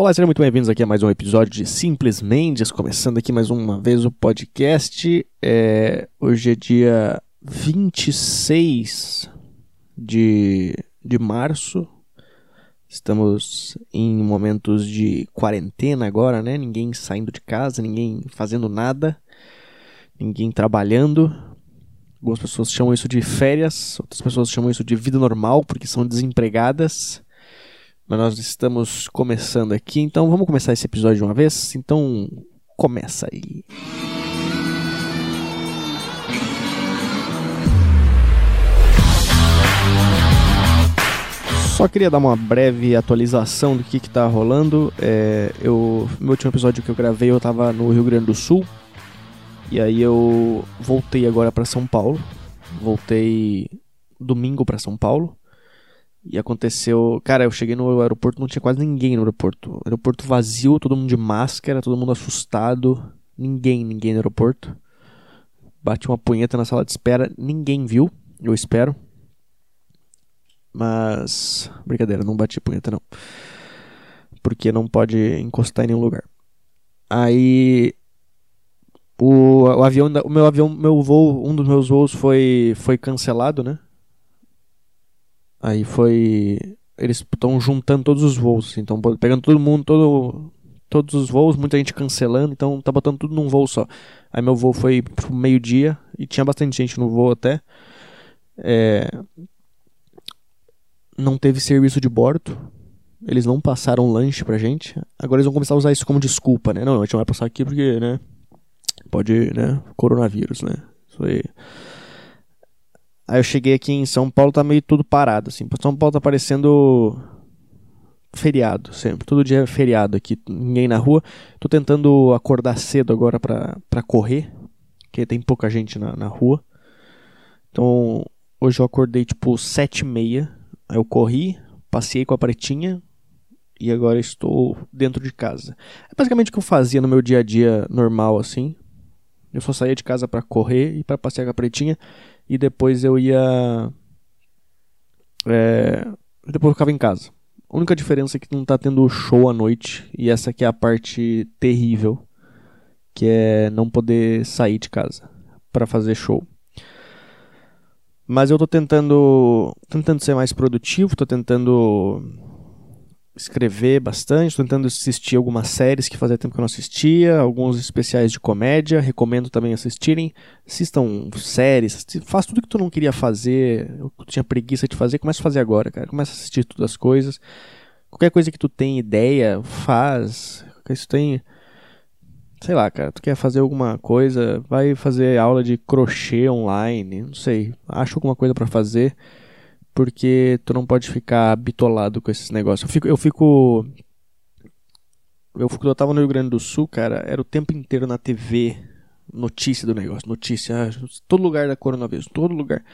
Olá, sejam muito bem-vindos aqui a mais um episódio de Simples Mendes, começando aqui mais uma vez o podcast. É, hoje é dia 26 de, de março. Estamos em momentos de quarentena agora, né? Ninguém saindo de casa, ninguém fazendo nada, ninguém trabalhando. Algumas pessoas chamam isso de férias, outras pessoas chamam isso de vida normal porque são desempregadas. Mas nós estamos começando aqui, então vamos começar esse episódio de uma vez? Então, começa aí. Só queria dar uma breve atualização do que está rolando. É, eu, meu último episódio que eu gravei, eu estava no Rio Grande do Sul. E aí eu voltei agora para São Paulo. Voltei domingo para São Paulo. E aconteceu. Cara, eu cheguei no aeroporto, não tinha quase ninguém no aeroporto. Aeroporto vazio, todo mundo de máscara, todo mundo assustado. Ninguém, ninguém no aeroporto. Bati uma punheta na sala de espera, ninguém viu, eu espero. Mas. Brincadeira, não bati punheta não. Porque não pode encostar em nenhum lugar. Aí. O, o avião, o meu avião, meu voo, um dos meus voos foi, foi cancelado, né? Aí foi. Eles estão juntando todos os voos, então pegando todo mundo, todo, todos os voos, muita gente cancelando, então tá botando tudo num voo só. Aí meu voo foi meio-dia e tinha bastante gente no voo até. É... Não teve serviço de bordo. Eles não passaram lanche pra gente. Agora eles vão começar a usar isso como desculpa, né? Não, a gente não vai passar aqui porque, né? Pode, né? Coronavírus, né? Isso aí. Aí eu cheguei aqui em São Paulo, tá meio tudo parado, assim. São Paulo tá parecendo feriado sempre. Todo dia é feriado aqui, ninguém na rua. Tô tentando acordar cedo agora pra, pra correr, porque tem pouca gente na, na rua. Então, hoje eu acordei tipo sete e meia. Aí eu corri, passei com a pretinha e agora estou dentro de casa. É basicamente o que eu fazia no meu dia a dia normal, assim. Eu só saía de casa para correr e para passear com a pretinha e depois eu ia. É, depois eu ficava em casa. A única diferença é que não tá tendo show à noite, e essa aqui é a parte terrível, que é não poder sair de casa para fazer show. Mas eu tô tentando, tentando ser mais produtivo, tô tentando escrever bastante, tô tentando assistir algumas séries que fazia tempo que eu não assistia, alguns especiais de comédia, recomendo também assistirem. Assistam séries, faz tudo que tu não queria fazer, eu tinha preguiça de fazer, começa a fazer agora, cara. Começa a assistir todas as coisas. Qualquer coisa que tu tem ideia, faz. Se tu tem sei lá, cara, tu quer fazer alguma coisa, vai fazer aula de crochê online, não sei, acha alguma coisa para fazer porque tu não pode ficar bitolado com esses negócios. Eu fico, eu fico. Eu, quando eu tava no Rio Grande do Sul, cara, era o tempo inteiro na TV, notícia do negócio, notícia, ah, todo lugar da coronavírus, todo lugar.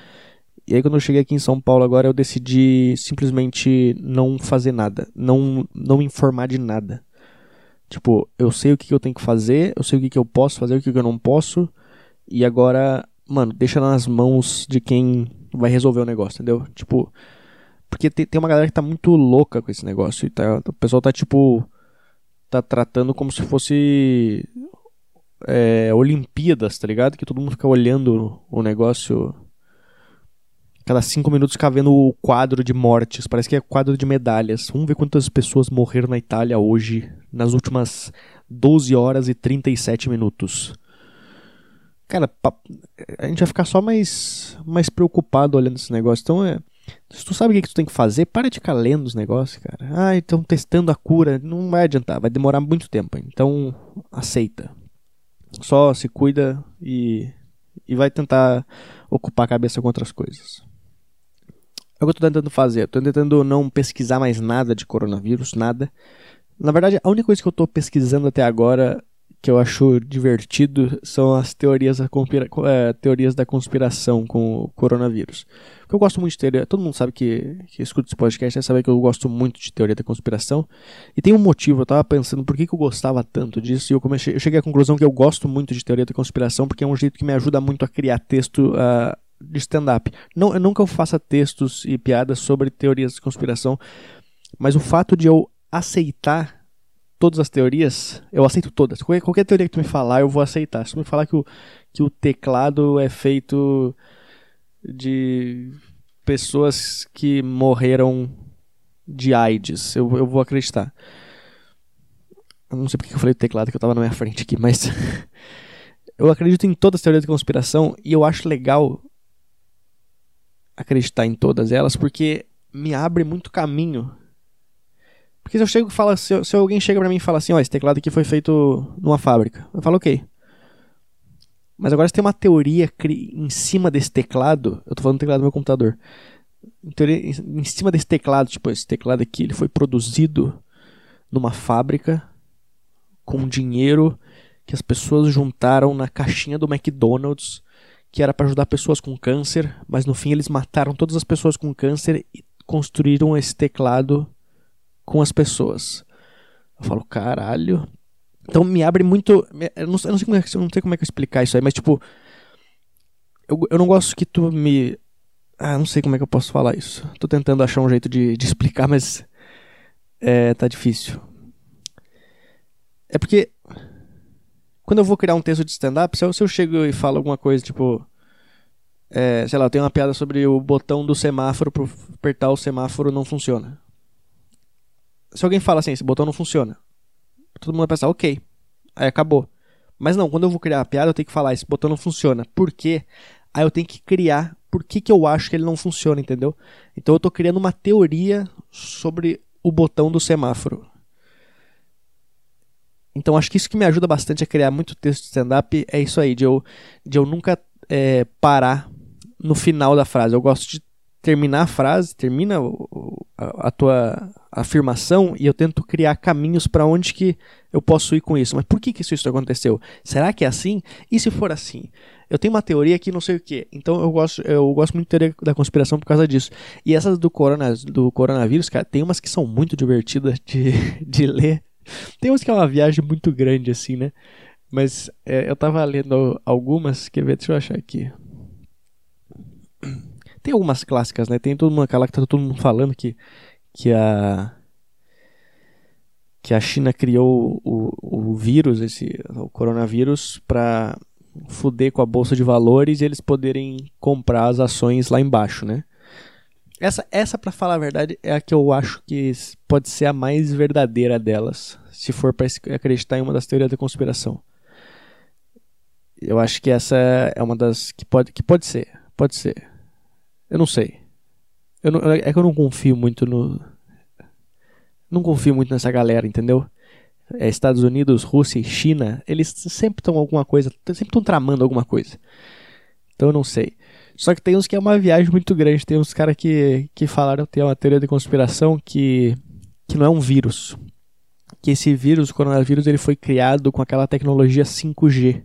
E aí quando eu cheguei aqui em São Paulo agora, eu decidi simplesmente não fazer nada, não, não informar de nada. Tipo, eu sei o que, eu tenho que fazer, eu sei o que, que eu posso fazer, o que, que eu não posso, e agora, mano, deixa nas mãos de quem vai resolver o negócio, entendeu? Tipo, porque tem, tem uma galera que tá muito louca com esse negócio. E tá, o pessoal tá tipo. Tá tratando como se fosse. É, Olimpíadas, tá ligado? Que todo mundo fica olhando o negócio. Cada cinco minutos fica vendo o quadro de mortes. Parece que é quadro de medalhas. Vamos ver quantas pessoas morreram na Itália hoje, nas últimas 12 horas e 37 minutos. Cara, a gente vai ficar só mais, mais preocupado olhando esse negócio. Então, é, se tu sabe o que, tu tem que fazer, para de ficar lendo os negócios, cara. Ah, estão testando a cura. Não vai adiantar, vai demorar muito tempo. Então, aceita. Só se cuida e, e vai tentar ocupar a cabeça com outras coisas. É o que eu tô tentando fazer. Tô tentando não pesquisar mais nada de coronavírus, nada. Na verdade, a única coisa que eu tô pesquisando até agora que eu acho divertido são as teorias da, é, teorias da conspiração com o coronavírus. Porque eu gosto muito de teoria. Todo mundo sabe que, que escuta esse podcast, sabe que eu gosto muito de teoria da conspiração. E tem um motivo, eu tava pensando por que, que eu gostava tanto disso. E eu, comecei, eu cheguei à conclusão que eu gosto muito de teoria da conspiração porque é um jeito que me ajuda muito a criar texto uh, de stand-up. Não, que eu faça textos e piadas sobre teorias de conspiração, mas o fato de eu aceitar todas as teorias, eu aceito todas. Qualquer, qualquer teoria que tu me falar, eu vou aceitar. Se tu me falar que o, que o teclado é feito de pessoas que morreram de AIDS, eu, eu vou acreditar. Eu não sei porque eu falei o teclado que eu tava na minha frente aqui, mas eu acredito em todas as teorias de conspiração e eu acho legal acreditar em todas elas porque me abre muito caminho. Porque se eu chego falo, se, se alguém chega para mim e fala assim, ó, esse teclado aqui foi feito numa fábrica, eu falo, ok. Mas agora se tem uma teoria em cima desse teclado, eu tô falando do teclado do meu computador. Em, teoria, em cima desse teclado, tipo, esse teclado aqui, ele foi produzido numa fábrica com dinheiro que as pessoas juntaram na caixinha do McDonald's, que era para ajudar pessoas com câncer, mas no fim eles mataram todas as pessoas com câncer e construíram esse teclado com as pessoas. Eu falo, caralho. Então me abre muito. Eu não, eu não sei, como é, eu não sei como é que eu explicar isso aí, mas tipo. Eu, eu não gosto que tu me. Ah, não sei como é que eu posso falar isso. Tô tentando achar um jeito de, de explicar, mas. É, tá difícil. É porque quando eu vou criar um texto de stand-up, se, se, eu chego e falo alguma coisa, tipo. É, sei lá, eu tenho uma piada sobre o botão do semáforo para apertar o semáforo não funciona. Se alguém fala assim, esse botão não funciona, todo mundo vai pensar, ok. Aí acabou. Mas não, quando eu vou criar a piada, eu tenho que falar, esse botão não funciona. Por quê? Aí eu tenho que criar por que, que eu acho que ele não funciona, entendeu? Então eu estou criando uma teoria sobre o botão do semáforo. Então acho que isso que me ajuda bastante a criar muito texto de stand-up é isso aí, de eu, de eu nunca é, parar no final da frase. Eu gosto de terminar a frase, termina a, tua afirmação e eu tento criar caminhos para onde que eu posso ir com isso. Mas por que, que isso, isso aconteceu? Será que é assim? E se for assim? Eu tenho uma teoria que não sei o que. Então eu gosto, eu gosto muito de teoria da conspiração por causa disso. E essas do, corona, do coronavírus, cara, tem umas que são muito divertidas de, de ler tem uns que é uma viagem muito grande, assim, né? Mas é, eu tava lendo algumas, quer ver, deixa eu achar aqui. Tem algumas clássicas, né? Tem todo mundo, aquela que tá todo mundo falando que, que a que a China criou o, o vírus, esse o coronavírus, para fuder com a bolsa de valores e eles poderem comprar as ações lá embaixo, né? Essa, essa para falar a verdade, é a que eu acho que pode ser a mais verdadeira delas, se for para acreditar em uma das teorias da conspiração. Eu acho que essa é uma das que pode, que pode ser, pode ser. Eu não sei. Eu não, é que eu não confio muito no, não confio muito nessa galera, entendeu? É, Estados Unidos, Rússia e China, eles sempre estão alguma coisa, sempre estão tramando alguma coisa. Então eu não sei. Só que tem uns que é uma viagem muito grande. Tem uns caras que, que falaram, tem uma teoria de conspiração que, que não é um vírus. Que esse vírus, o coronavírus, ele foi criado com aquela tecnologia 5G.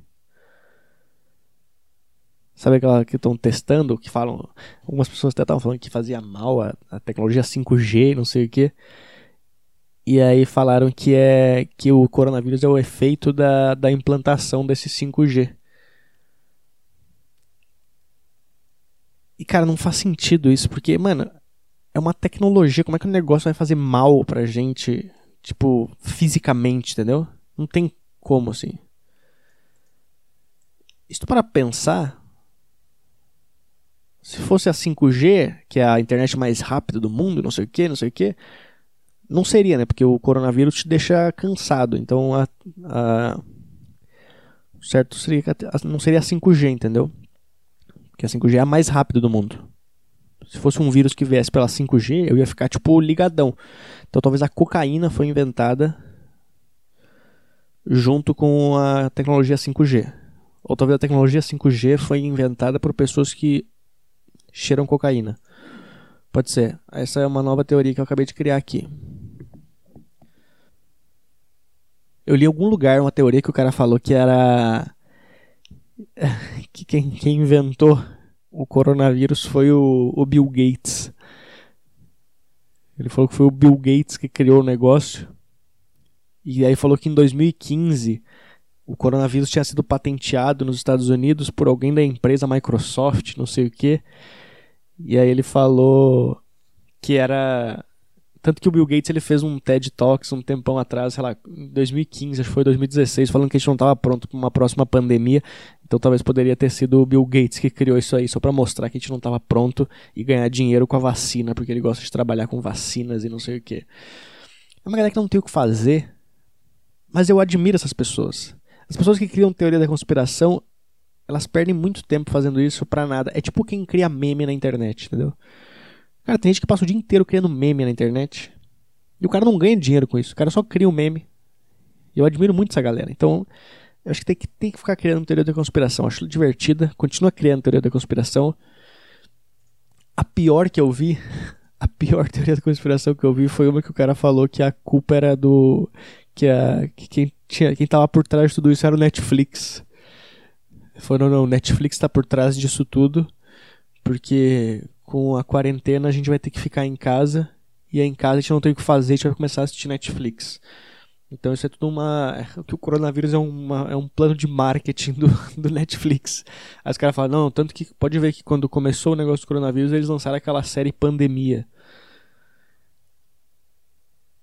Sabe aquela que estão testando, que falam. Algumas pessoas até estavam falando que fazia mal a, a tecnologia 5G, não sei o que. E aí falaram que é que o coronavírus é o efeito da, da implantação desse 5G. E, cara, não faz sentido isso, porque, mano, é uma tecnologia. Como é que o negócio vai fazer mal pra gente, tipo, fisicamente, entendeu? Não tem como, assim. Tu para pensar, se fosse a 5G, que é a internet mais rápida do mundo, não sei o que, não sei o que, não seria, né? Porque o coronavírus te deixa cansado. Então, a, a certo seria não seria a 5G, entendeu? que a 5G é a mais rápida do mundo. Se fosse um vírus que viesse pela 5G, eu ia ficar tipo ligadão. Então talvez a cocaína foi inventada junto com a tecnologia 5G. Ou talvez a tecnologia 5G foi inventada por pessoas que cheiram cocaína. Pode ser. Essa é uma nova teoria que eu acabei de criar aqui. Eu li em algum lugar uma teoria que o cara falou que era que quem, quem inventou o coronavírus foi o, o Bill Gates. Ele falou que foi o Bill Gates que criou o negócio. E aí falou que em 2015 o coronavírus tinha sido patenteado nos Estados Unidos por alguém da empresa Microsoft, não sei o que. E aí ele falou que era Tanto que o Bill Gates ele fez um TED Talks um tempão atrás, sei lá, em 2015, acho que foi 2016, falando que a gente não estava pronto para uma próxima pandemia. Então talvez poderia ter sido o Bill Gates que criou isso aí, só para mostrar que a gente não estava pronto e ganhar dinheiro com a vacina, porque ele gosta de trabalhar com vacinas e não sei o que. É uma galera que não tem o que fazer, mas eu admiro essas pessoas. As pessoas que criam teoria da conspiração, elas perdem muito tempo fazendo isso pra nada. É tipo quem cria meme na internet, entendeu? Cara, tem gente que passa o dia inteiro criando meme na internet. E o cara não ganha dinheiro com isso. O cara só cria um meme. Eu admiro muito essa galera. Então, eu acho que tem que, tem que ficar criando teoria da conspiração. Acho divertida. Continua criando teoria da conspiração. A pior que eu vi. A pior teoria da conspiração que eu vi foi uma que o cara falou que a culpa era do. Que, a, que quem, tinha, quem tava por trás de tudo isso era o Netflix. Falou, não, não, Netflix tá por trás disso tudo. Porque com a quarentena a gente vai ter que ficar em casa e aí em casa a gente não tem o que fazer, a gente vai começar a assistir Netflix. Então isso é tudo uma. É, que o coronavírus é, uma, é um plano de marketing do, do Netflix. Aí os caras falam, não, tanto que pode ver que quando começou o negócio do coronavírus, eles lançaram aquela série Pandemia.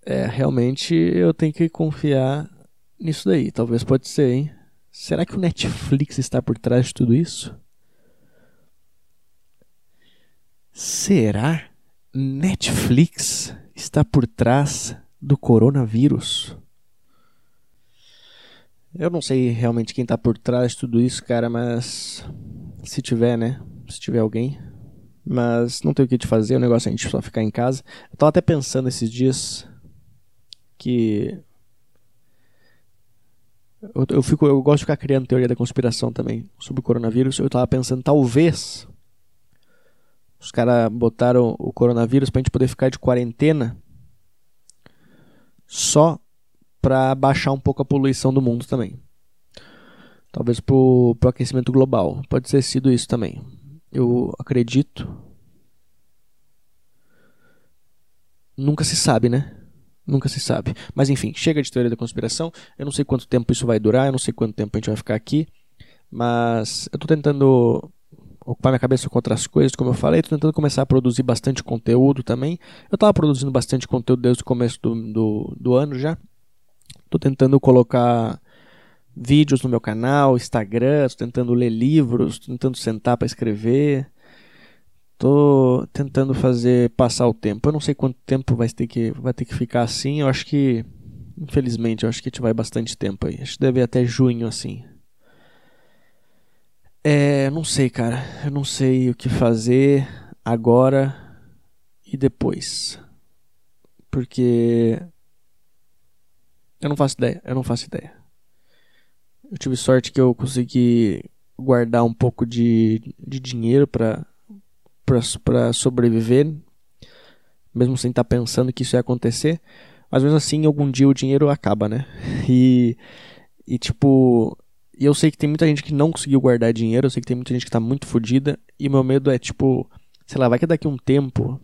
É, realmente eu tenho que confiar nisso daí. Talvez pode ser, hein? Será que o Netflix está por trás de tudo isso? Será Netflix está por trás do coronavírus? Eu não sei realmente quem está por trás de tudo isso, cara, mas se tiver, né? Se tiver alguém. Mas não tem o que te fazer, o negócio é a gente só ficar em casa. Eu tava até pensando esses dias que eu, eu, fico, eu gosto de ficar criando teoria da conspiração também sobre o coronavírus. Eu tava pensando, talvez os caras botaram o coronavírus pra gente poder ficar de quarentena só para baixar um pouco a poluição do mundo também. Talvez pro, pro aquecimento global. Pode ter sido isso também. Eu acredito. Nunca se sabe, né? Nunca se sabe. Mas enfim, chega de teoria da conspiração. Eu não sei quanto tempo isso vai durar, eu não sei quanto tempo a gente vai ficar aqui. Mas eu tô tentando ocupar minha cabeça com outras coisas, como eu falei, estou tentando começar a produzir bastante conteúdo também. Eu estava produzindo bastante conteúdo desde o começo do, do, do ano já. Estou tentando colocar vídeos no meu canal, Instagram, estou tentando ler livros, tentando sentar para escrever. Estou tentando fazer passar o tempo. Eu não sei quanto tempo vai ter que, vai ter que ficar assim. Eu acho que, infelizmente, eu acho que a gente vai bastante tempo aí. Acho que deve ir até junho assim. É, não sei, cara. Eu não sei o que fazer agora e depois. Porque eu não faço ideia, eu não faço ideia. Eu tive sorte que eu consegui guardar um pouco de, de dinheiro para para sobreviver, mesmo sem estar tá pensando que isso ia acontecer. Mas mesmo assim, algum dia o dinheiro acaba, né? E, e tipo, eu sei que tem muita gente que não conseguiu guardar dinheiro, eu sei que tem muita gente que tá muito fodida, e meu medo é tipo, sei lá, vai que daqui um tempo,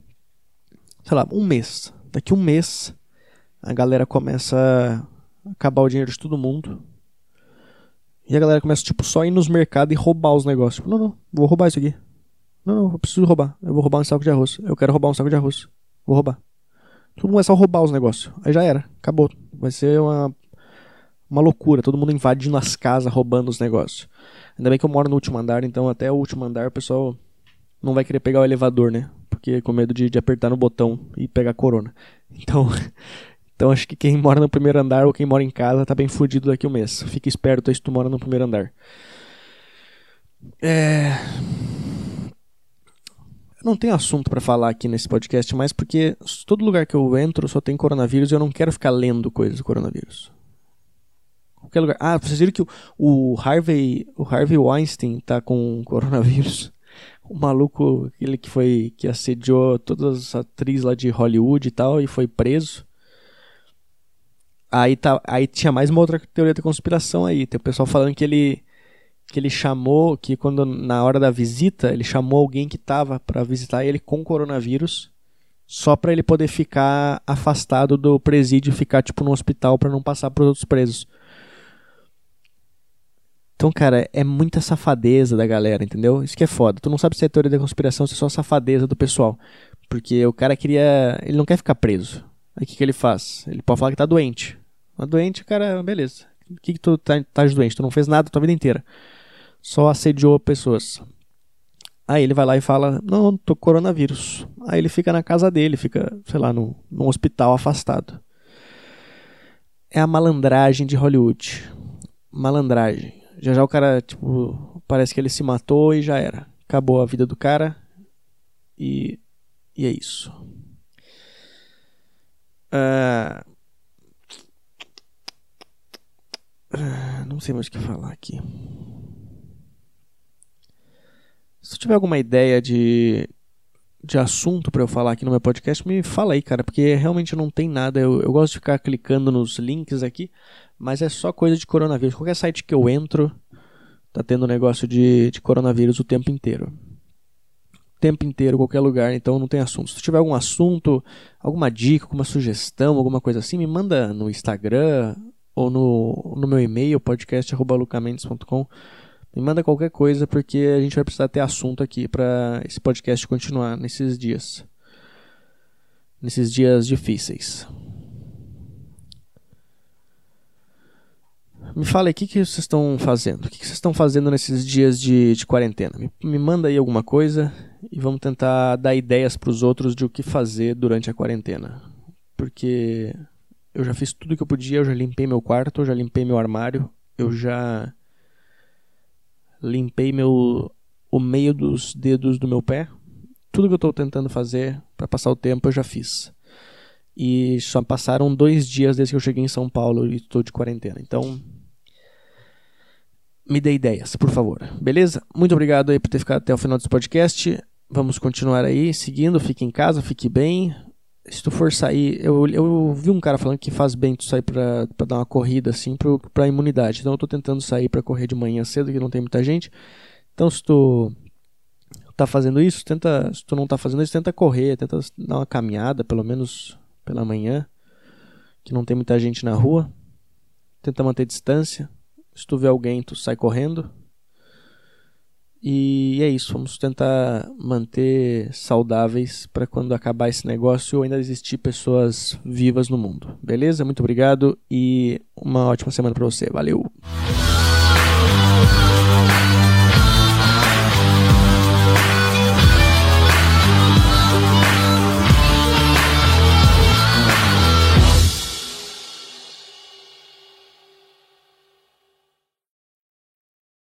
sei lá, um mês, daqui um mês a galera começa a acabar o dinheiro de todo mundo. E a galera começa, tipo, só ir nos mercados e roubar os negócios. Tipo, não, não, vou roubar isso aqui. Não, não, eu preciso roubar. Eu vou roubar um saco de arroz. Eu quero roubar um saco de arroz. Vou roubar. Todo mundo começa a roubar os negócios. Aí já era. Acabou. Vai ser uma uma loucura, todo mundo invadindo as casas, roubando os negócios. Ainda bem que eu moro no último andar, então até o último andar o pessoal não vai querer pegar o elevador, né? Porque com medo de, de apertar no botão e pegar corona. Então, então acho que quem mora no primeiro andar ou quem mora em casa tá bem fudido daqui a um mês. Fica esperto se tu mora no primeiro andar. É... Eu não tenho assunto para falar aqui nesse podcast mais porque todo lugar que eu entro só tem coronavírus e eu não quero ficar lendo coisas do coronavírus qualquer lugar. Ah, vocês viram que o, Harvey, o Harvey Weinstein tá com coronavírus? O maluco, aquele que foi que assediou todas as atrizes lá de Hollywood e tal e foi preso. Aí tá, aí tinha mais uma outra teoria da conspiração aí. Tem o pessoal falando que ele que ele chamou, que quando na hora da visita, ele chamou alguém que tava para visitar ele com coronavírus, só para ele poder ficar afastado do presídio, ficar tipo no hospital para não passar para os outros presos. Então, cara, é muita safadeza da galera, entendeu? Isso que é foda. Tu não sabe se é teoria da conspiração, se é só safadeza do pessoal. Porque o cara queria. Ele não quer ficar preso. Aí o que, que ele faz? Ele pode falar que tá doente. Tá doente, cara, beleza. O que, que tu tá, tá doente? Tu não fez nada a tua vida inteira. Só assediou pessoas. Aí ele vai lá e fala: Não, tô com coronavírus. Aí ele fica na casa dele, fica, sei lá, no, num hospital afastado. É a malandragem de Hollywood. Malandragem. Já já o cara, tipo, parece que ele se matou e já era. Acabou a vida do cara. E, e é isso. Uh, não sei mais o que falar aqui. Tiver alguma ideia de, de assunto para eu falar aqui no meu podcast, me fala aí, cara, porque realmente não tem nada. Eu, eu gosto de ficar clicando nos links aqui, mas é só coisa de coronavírus. Qualquer site que eu entro, tá tendo negócio de, de coronavírus o tempo inteiro. O tempo inteiro, qualquer lugar, então não tem assunto. Se tiver algum assunto, alguma dica, alguma sugestão, alguma coisa assim, me manda no Instagram ou no, no meu e-mail, podcast.lucamendes.com. Me manda qualquer coisa, porque a gente vai precisar ter assunto aqui para esse podcast continuar nesses dias. Nesses dias difíceis. Me fala aí, o que, que vocês estão fazendo? O que, que vocês estão fazendo nesses dias de, de quarentena? Me, me manda aí alguma coisa e vamos tentar dar ideias para os outros de o que fazer durante a quarentena. Porque eu já fiz tudo que eu podia, eu já limpei meu quarto, eu já limpei meu armário, eu já limpei meu o meio dos dedos do meu pé. Tudo que eu estou tentando fazer para passar o tempo eu já fiz. E só passaram dois dias desde que eu cheguei em São Paulo e estou de quarentena. Então, me dê ideias, por favor. Beleza? Muito obrigado aí por ter ficado até o final desse podcast. Vamos continuar aí, seguindo. Fique em casa, fique bem. Se tu for sair, eu, eu vi um cara falando que faz bem tu sair pra, pra dar uma corrida assim pro, pra imunidade. Então eu tô tentando sair pra correr de manhã cedo, que não tem muita gente. Então se tu tá fazendo isso, tenta. Se tu não tá fazendo isso, tenta correr, tenta dar uma caminhada, pelo menos pela manhã, que não tem muita gente na rua. Tenta manter distância. Se tu vê alguém, tu sai correndo. E é isso, vamos tentar manter saudáveis para quando acabar esse negócio ainda existir pessoas vivas no mundo. Beleza? Muito obrigado e uma ótima semana para você. Valeu.